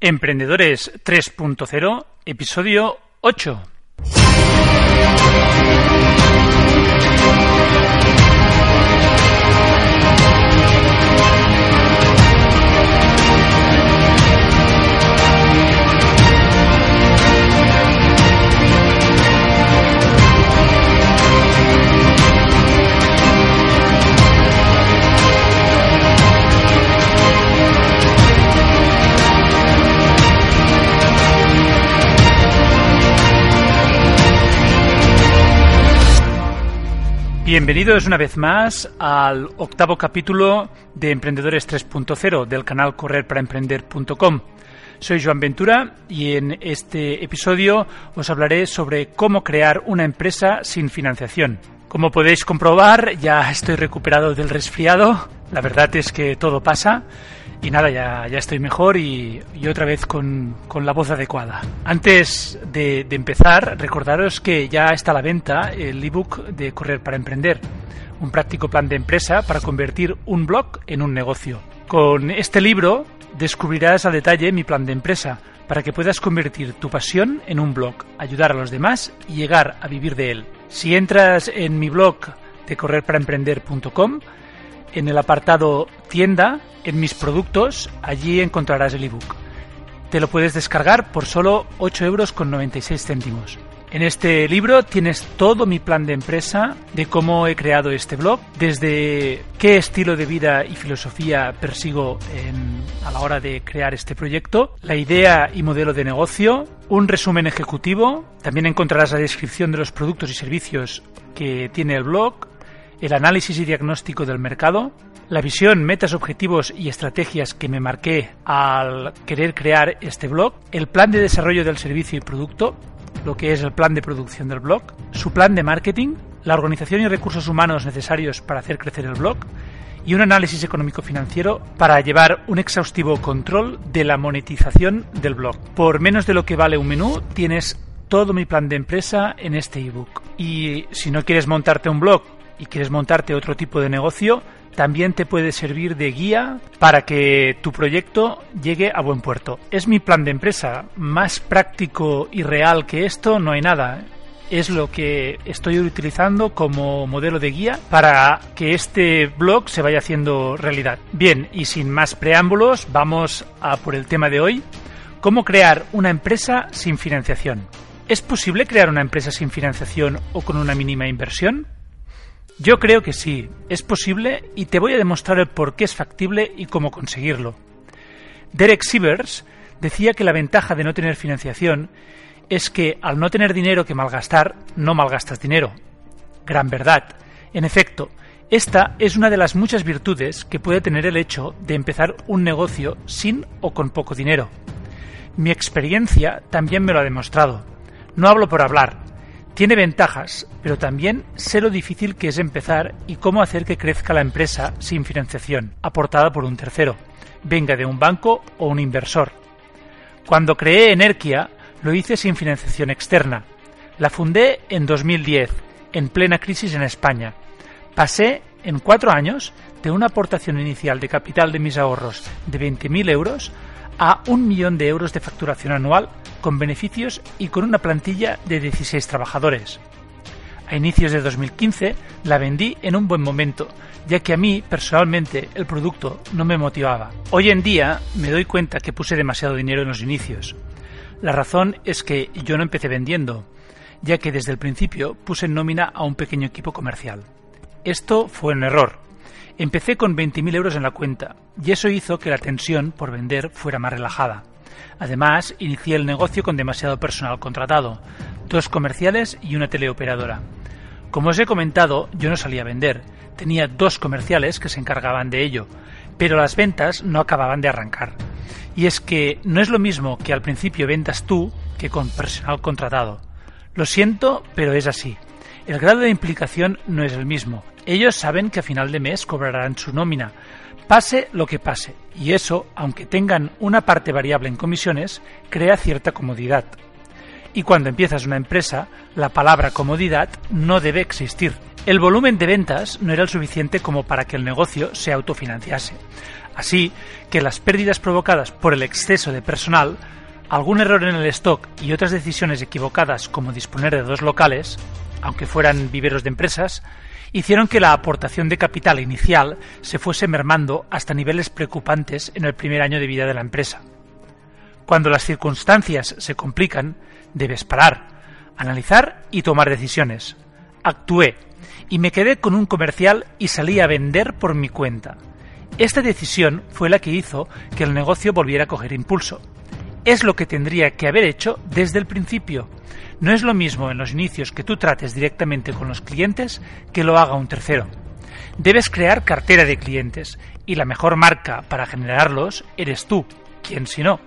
Emprendedores 3.0, episodio 8. Bienvenidos una vez más al octavo capítulo de Emprendedores 3.0 del canal correrparaemprender.com. Soy Joan Ventura y en este episodio os hablaré sobre cómo crear una empresa sin financiación. Como podéis comprobar, ya estoy recuperado del resfriado. La verdad es que todo pasa y nada, ya, ya estoy mejor y, otra vez con, la voz adecuada. Antes de, de, empezar, recordaros que ya está a la venta el ebook de Correr para Emprender, un práctico plan de empresa para convertir un blog en un negocio. Con este libro descubrirás a detalle mi plan de empresa para que puedas convertir tu pasión en un blog, ayudar a los demás y llegar a vivir de él. Si entras en mi blog de correrparaemprender.com, en el apartado tienda, en mis productos, allí encontrarás el ebook. Te lo puedes descargar por solo 8 euros con 96 céntimos. En este libro tienes todo mi plan de empresa, de cómo he creado este blog, desde qué estilo de vida y filosofía persigo a la hora de crear este proyecto, la idea y modelo de negocio, un resumen ejecutivo, también encontrarás la descripción de los productos y servicios que tiene el blog, el análisis y diagnóstico del mercado, la visión, metas, objetivos y estrategias que me marqué al querer crear este blog, el plan de desarrollo del servicio y producto, lo que es el plan de producción del blog, su plan de marketing, la organización y recursos humanos necesarios para hacer crecer el blog y un análisis económico-financiero para llevar un exhaustivo control de la monetización del blog. Por menos de lo que vale un menú, tienes todo mi plan de empresa en este ebook. Y si no quieres montarte un blog y quieres montarte otro tipo de negocio, también te puede servir de guía para que tu proyecto llegue a buen puerto. Es mi plan de empresa. Más práctico y real que esto no hay nada. Es lo que estoy utilizando como modelo de guía para que este blog se vaya haciendo realidad. Bien, y sin más preámbulos, vamos a por el tema de hoy. ¿Cómo crear una empresa sin financiación? ¿Es posible crear una empresa sin financiación o con una mínima inversión? Yo creo que sí, es posible y te voy a demostrar el por qué es factible y cómo conseguirlo. Derek Sivers decía que la ventaja de no tener financiación es que al no tener dinero que malgastar, no malgastas dinero. Gran verdad. En efecto, esta es una de las muchas virtudes que puede tener el hecho de empezar un negocio sin o con poco dinero. Mi experiencia también me lo ha demostrado. No hablo por hablar, tiene ventajas, pero también sé lo difícil que es empezar y cómo hacer que crezca la empresa sin financiación, aportada por un tercero, venga de un banco o un inversor. Cuando creé Energia, lo hice sin financiación externa. La fundé en 2010, en plena crisis en España. Pasé, en cuatro años, de una aportación inicial de capital de mis ahorros de 20.000 euros a un millón de euros de facturación anual con beneficios y con una plantilla de 16 trabajadores. A inicios de 2015 la vendí en un buen momento, ya que a mí personalmente el producto no me motivaba. Hoy en día me doy cuenta que puse demasiado dinero en los inicios. La razón es que yo no empecé vendiendo, ya que desde el principio puse en nómina a un pequeño equipo comercial. Esto fue un error. Empecé con 20.000 euros en la cuenta, y eso hizo que la tensión por vender fuera más relajada. Además, inicié el negocio con demasiado personal contratado, dos comerciales y una teleoperadora. Como os he comentado, yo no salía a vender, tenía dos comerciales que se encargaban de ello, pero las ventas no acababan de arrancar. Y es que no es lo mismo que al principio ventas tú que con personal contratado. Lo siento, pero es así. El grado de implicación no es el mismo. Ellos saben que a final de mes cobrarán su nómina, pase lo que pase, y eso, aunque tengan una parte variable en comisiones, crea cierta comodidad. Y cuando empiezas una empresa, la palabra comodidad no debe existir. El volumen de ventas no era el suficiente como para que el negocio se autofinanciase. Así que las pérdidas provocadas por el exceso de personal, algún error en el stock y otras decisiones equivocadas como disponer de dos locales, aunque fueran viveros de empresas, hicieron que la aportación de capital inicial se fuese mermando hasta niveles preocupantes en el primer año de vida de la empresa. Cuando las circunstancias se complican, debes parar, analizar y tomar decisiones. Actué y me quedé con un comercial y salí a vender por mi cuenta. Esta decisión fue la que hizo que el negocio volviera a coger impulso. Es lo que tendría que haber hecho desde el principio. No es lo mismo en los inicios que tú trates directamente con los clientes que lo haga un tercero. Debes crear cartera de clientes y la mejor marca para generarlos eres tú, quien si no.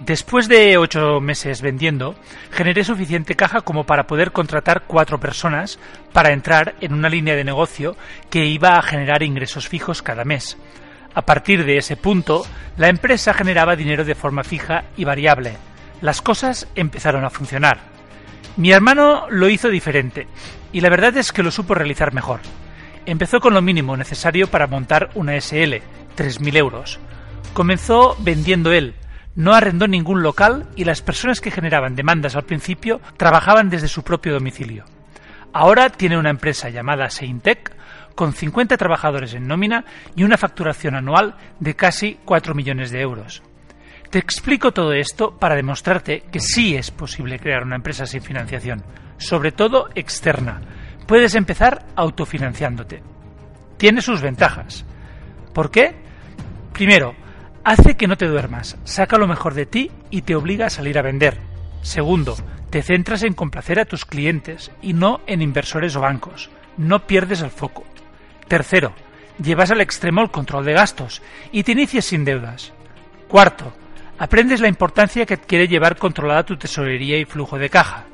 Después de ocho meses vendiendo, generé suficiente caja como para poder contratar cuatro personas para entrar en una línea de negocio que iba a generar ingresos fijos cada mes, a partir de ese punto, la empresa generaba dinero de forma fija y variable. Las cosas empezaron a funcionar. Mi hermano lo hizo diferente, y la verdad es que lo supo realizar mejor. Empezó con lo mínimo necesario para montar una SL, 3.000 euros. Comenzó vendiendo él, no arrendó ningún local y las personas que generaban demandas al principio trabajaban desde su propio domicilio. Ahora tiene una empresa llamada Seintec con 50 trabajadores en nómina y una facturación anual de casi 4 millones de euros. Te explico todo esto para demostrarte que sí es posible crear una empresa sin financiación, sobre todo externa. Puedes empezar autofinanciándote. Tiene sus ventajas. ¿Por qué? Primero, hace que no te duermas, saca lo mejor de ti y te obliga a salir a vender. Segundo, te centras en complacer a tus clientes y no en inversores o bancos. No pierdes el foco. Tercero, llevas al extremo el control de gastos y te inicias sin deudas. Cuarto, aprendes la importancia que adquiere llevar controlada tu tesorería y flujo de caja.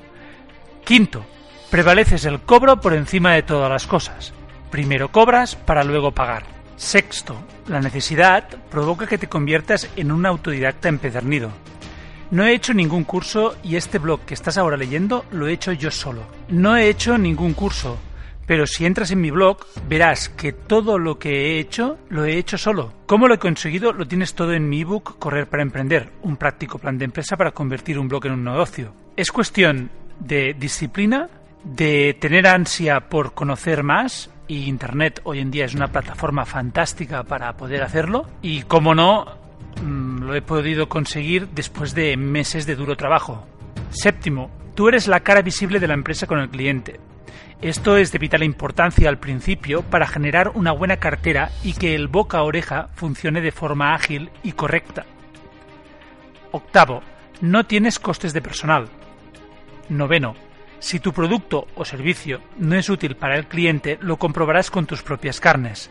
Quinto, prevaleces el cobro por encima de todas las cosas. Primero cobras para luego pagar. Sexto, la necesidad provoca que te conviertas en un autodidacta empedernido. No he hecho ningún curso y este blog que estás ahora leyendo lo he hecho yo solo. No he hecho ningún curso, pero si entras en mi blog, verás que todo lo que he hecho, lo he hecho solo. ¿Cómo lo he conseguido? Lo tienes todo en mi ebook Correr para Emprender, un práctico plan de empresa para convertir un blog en un negocio. Es cuestión de disciplina, de tener ansia por conocer más, y Internet hoy en día es una plataforma fantástica para poder hacerlo, y como no, mm, lo he podido conseguir después de meses de duro trabajo. Séptimo, tú eres la cara visible de la empresa con el cliente. Esto es de vital importancia al principio para generar una buena cartera y que el boca a oreja funcione de forma ágil y correcta. Octavo, no tienes costes de personal. Noveno, si tu producto o servicio no es útil para el cliente, lo comprobarás con tus propias carnes.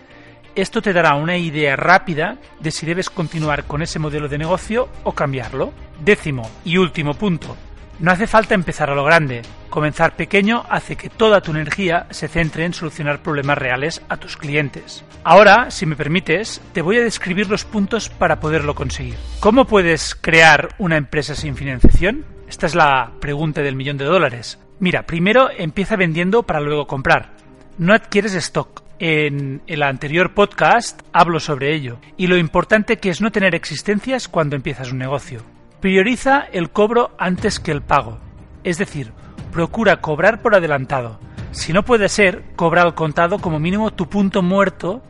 Esto te dará una idea rápida de si debes continuar con ese modelo de negocio o cambiarlo. Décimo y último punto, no hace falta empezar a lo grande. Comenzar pequeño hace que toda tu energía se centre en solucionar problemas reales a tus clientes. Ahora, si me permites, te voy a describir los puntos para poderlo conseguir. ¿Cómo puedes crear una empresa sin financiación? Esta es la pregunta del millón de dólares. Mira, primero empieza vendiendo para luego comprar. No adquieres stock. En el anterior podcast hablo sobre ello y lo importante que es no tener existencias cuando empiezas un negocio. Prioriza el cobro antes que el pago, es decir, procura cobrar por adelantado. Si no puede ser, cobra al contado como mínimo tu punto muerto,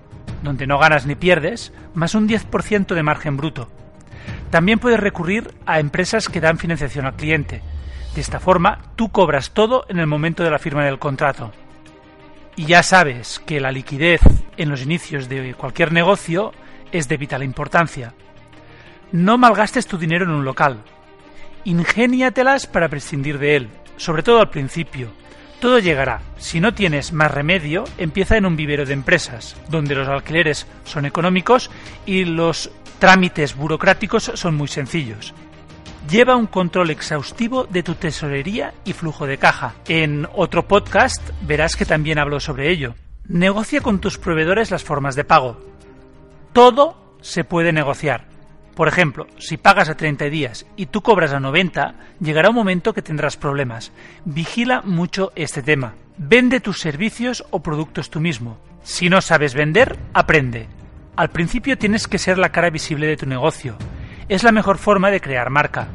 donde no ganas ni pierdes, más un 10% de margen bruto. También puedes recurrir a empresas que dan financiación al cliente. De esta forma, tú cobras todo en el momento de la firma del contrato. Y ya sabes que la liquidez en los inicios de cualquier negocio es de vital importancia. No malgastes tu dinero en un local. Ingéniatelas para prescindir de él, sobre todo al principio. Todo llegará. Si no tienes más remedio, empieza en un vivero de empresas, donde los alquileres son económicos y los trámites burocráticos son muy sencillos. Lleva un control exhaustivo de tu tesorería y flujo de caja. En otro podcast verás que también hablo sobre ello. Negocia con tus proveedores las formas de pago. Todo se puede negociar. Por ejemplo, si pagas a 30 días y tú cobras a 90, llegará un momento que tendrás problemas. Vigila mucho este tema. Vende tus servicios o productos tú mismo. Si no sabes vender, aprende. Al principio tienes que ser la cara visible de tu negocio. Es la mejor forma de crear marca.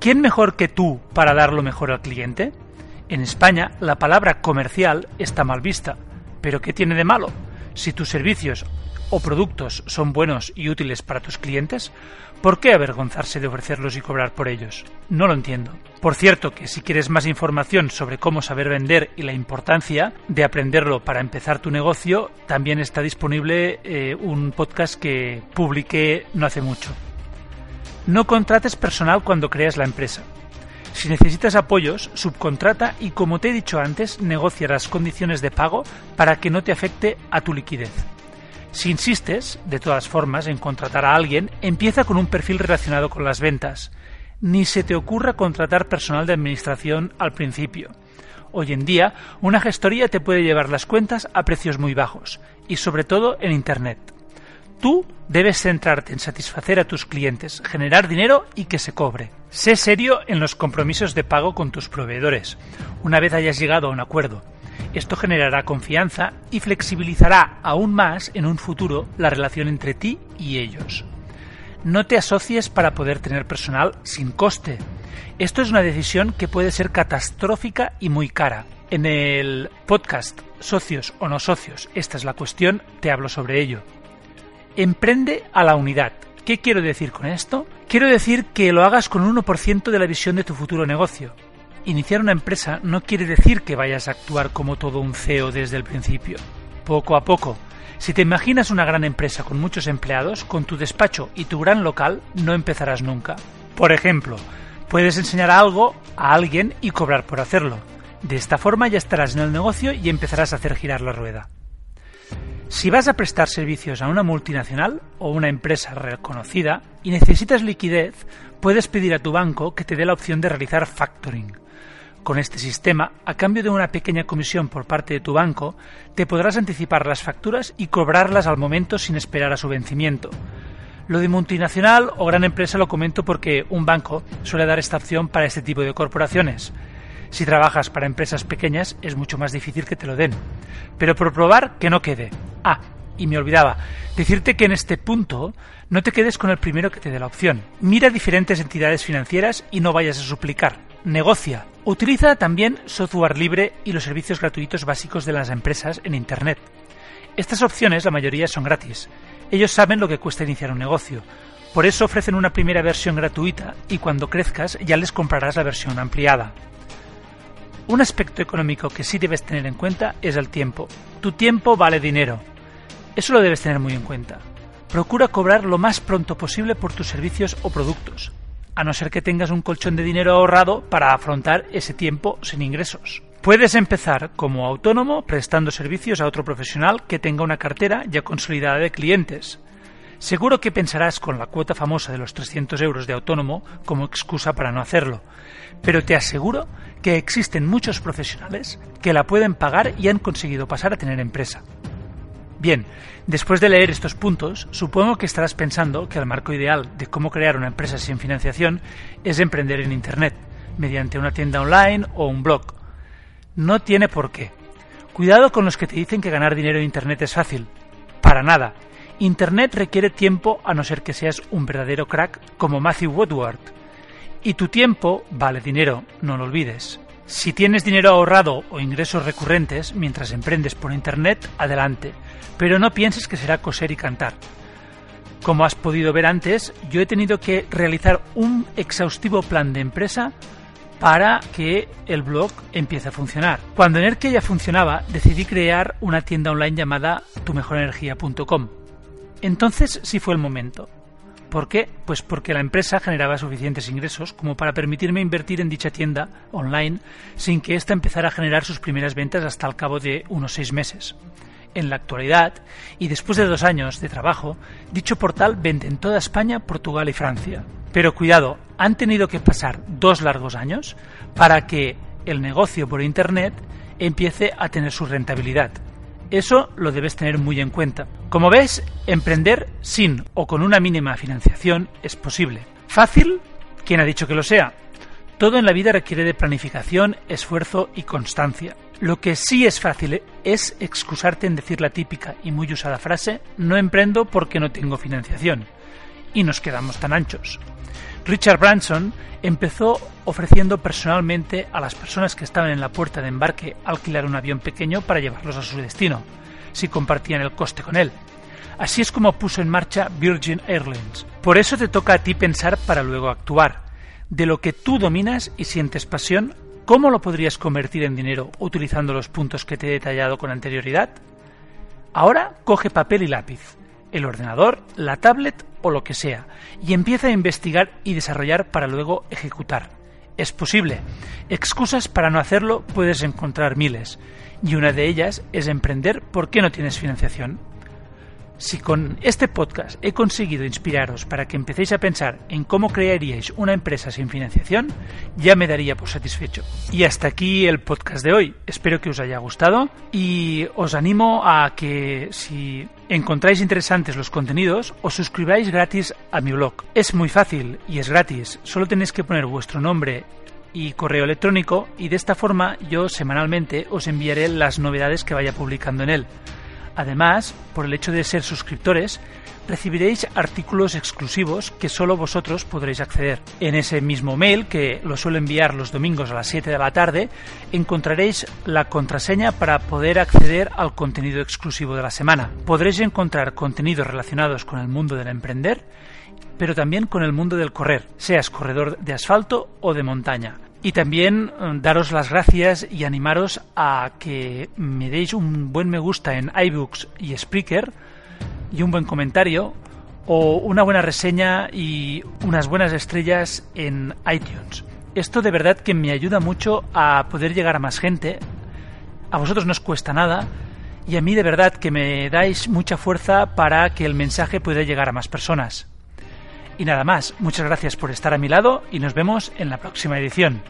¿Quién mejor que tú para dar lo mejor al cliente? En España la palabra comercial está mal vista. ¿Pero qué tiene de malo? Si tus servicios o productos son buenos y útiles para tus clientes, ¿por qué avergonzarse de ofrecerlos y cobrar por ellos? No lo entiendo. Por cierto, que si quieres más información sobre cómo saber vender y la importancia de aprenderlo para empezar tu negocio, también está disponible eh, un podcast que publiqué no hace mucho. No contrates personal cuando creas la empresa. Si necesitas apoyos, subcontrata y, como te he dicho antes, negocia las condiciones de pago para que no te afecte a tu liquidez. Si insistes, de todas formas, en contratar a alguien, empieza con un perfil relacionado con las ventas. Ni se te ocurra contratar personal de administración al principio. Hoy en día, una gestoría te puede llevar las cuentas a precios muy bajos, y sobre todo en Internet. Tú debes centrarte en satisfacer a tus clientes, generar dinero y que se cobre. Sé serio en los compromisos de pago con tus proveedores, una vez hayas llegado a un acuerdo. Esto generará confianza y flexibilizará aún más en un futuro la relación entre ti y ellos. No te asocies para poder tener personal sin coste. Esto es una decisión que puede ser catastrófica y muy cara. En el podcast Socios o no socios, esta es la cuestión, te hablo sobre ello. Emprende a la unidad. ¿Qué quiero decir con esto? Quiero decir que lo hagas con un 1% de la visión de tu futuro negocio. Iniciar una empresa no quiere decir que vayas a actuar como todo un CEO desde el principio. Poco a poco. Si te imaginas una gran empresa con muchos empleados, con tu despacho y tu gran local, no empezarás nunca. Por ejemplo, puedes enseñar algo a alguien y cobrar por hacerlo. De esta forma ya estarás en el negocio y empezarás a hacer girar la rueda. Si vas a prestar servicios a una multinacional o una empresa reconocida y necesitas liquidez, puedes pedir a tu banco que te dé la opción de realizar factoring. Con este sistema, a cambio de una pequeña comisión por parte de tu banco, te podrás anticipar las facturas y cobrarlas al momento sin esperar a su vencimiento. Lo de multinacional o gran empresa lo comento porque un banco suele dar esta opción para este tipo de corporaciones. Si trabajas para empresas pequeñas es mucho más difícil que te lo den. Pero por probar que no quede. Ah, y me olvidaba, decirte que en este punto no te quedes con el primero que te dé la opción. Mira diferentes entidades financieras y no vayas a suplicar. Negocia. Utiliza también software libre y los servicios gratuitos básicos de las empresas en Internet. Estas opciones, la mayoría, son gratis. Ellos saben lo que cuesta iniciar un negocio. Por eso ofrecen una primera versión gratuita y cuando crezcas ya les comprarás la versión ampliada. Un aspecto económico que sí debes tener en cuenta es el tiempo. Tu tiempo vale dinero. Eso lo debes tener muy en cuenta. Procura cobrar lo más pronto posible por tus servicios o productos, a no ser que tengas un colchón de dinero ahorrado para afrontar ese tiempo sin ingresos. Puedes empezar como autónomo prestando servicios a otro profesional que tenga una cartera ya consolidada de clientes. Seguro que pensarás con la cuota famosa de los 300 euros de autónomo como excusa para no hacerlo, pero te aseguro que existen muchos profesionales que la pueden pagar y han conseguido pasar a tener empresa. Bien, después de leer estos puntos, supongo que estarás pensando que el marco ideal de cómo crear una empresa sin financiación es emprender en Internet, mediante una tienda online o un blog. No tiene por qué. Cuidado con los que te dicen que ganar dinero en Internet es fácil. Para nada. Internet requiere tiempo a no ser que seas un verdadero crack como Matthew Woodward. Y tu tiempo vale dinero, no lo olvides. Si tienes dinero ahorrado o ingresos recurrentes mientras emprendes por Internet, adelante pero no pienses que será coser y cantar. Como has podido ver antes, yo he tenido que realizar un exhaustivo plan de empresa para que el blog empiece a funcionar. Cuando Enerke ya funcionaba, decidí crear una tienda online llamada tumejorenergia.com. Entonces sí fue el momento. ¿Por qué? Pues porque la empresa generaba suficientes ingresos como para permitirme invertir en dicha tienda online sin que ésta empezara a generar sus primeras ventas hasta el cabo de unos seis meses. En la actualidad, y después de dos años de trabajo, dicho portal vende en toda España, Portugal y Francia. Pero cuidado, han tenido que pasar dos largos años para que el negocio por Internet empiece a tener su rentabilidad. Eso lo debes tener muy en cuenta. Como ves, emprender sin o con una mínima financiación es posible. ¿Fácil? ¿Quién ha dicho que lo sea? Todo en la vida requiere de planificación, esfuerzo y constancia. Lo que sí es fácil es excusarte en decir la típica y muy usada frase no emprendo porque no tengo financiación. Y nos quedamos tan anchos. Richard Branson empezó ofreciendo personalmente a las personas que estaban en la puerta de embarque alquilar un avión pequeño para llevarlos a su destino, si compartían el coste con él. Así es como puso en marcha Virgin Airlines. Por eso te toca a ti pensar para luego actuar. De lo que tú dominas y sientes pasión, ¿cómo lo podrías convertir en dinero utilizando los puntos que te he detallado con anterioridad? Ahora coge papel y lápiz, el ordenador, la tablet o lo que sea, y empieza a investigar y desarrollar para luego ejecutar. Es posible. Excusas para no hacerlo puedes encontrar miles, y una de ellas es emprender porque no tienes financiación. Si con este podcast he conseguido inspiraros para que empecéis a pensar en cómo crearíais una empresa sin financiación, ya me daría por satisfecho. Y hasta aquí el podcast de hoy. Espero que os haya gustado y os animo a que si encontráis interesantes los contenidos, os suscribáis gratis a mi blog. Es muy fácil y es gratis. Solo tenéis que poner vuestro nombre y correo electrónico y de esta forma yo semanalmente os enviaré las novedades que vaya publicando en él. Además, por el hecho de ser suscriptores, recibiréis artículos exclusivos que solo vosotros podréis acceder. En ese mismo mail, que lo suelo enviar los domingos a las 7 de la tarde, encontraréis la contraseña para poder acceder al contenido exclusivo de la semana. Podréis encontrar contenidos relacionados con el mundo del emprender, pero también con el mundo del correr, seas corredor de asfalto o de montaña. Y también eh, daros las gracias y animaros a que me deis un buen me gusta en iBooks y Spreaker y un buen comentario o una buena reseña y unas buenas estrellas en iTunes. Esto de verdad que me ayuda mucho a poder llegar a más gente. A vosotros no os cuesta nada y a mí de verdad que me dais mucha fuerza para que el mensaje pueda llegar a más personas. Y nada más, muchas gracias por estar a mi lado y nos vemos en la próxima edición.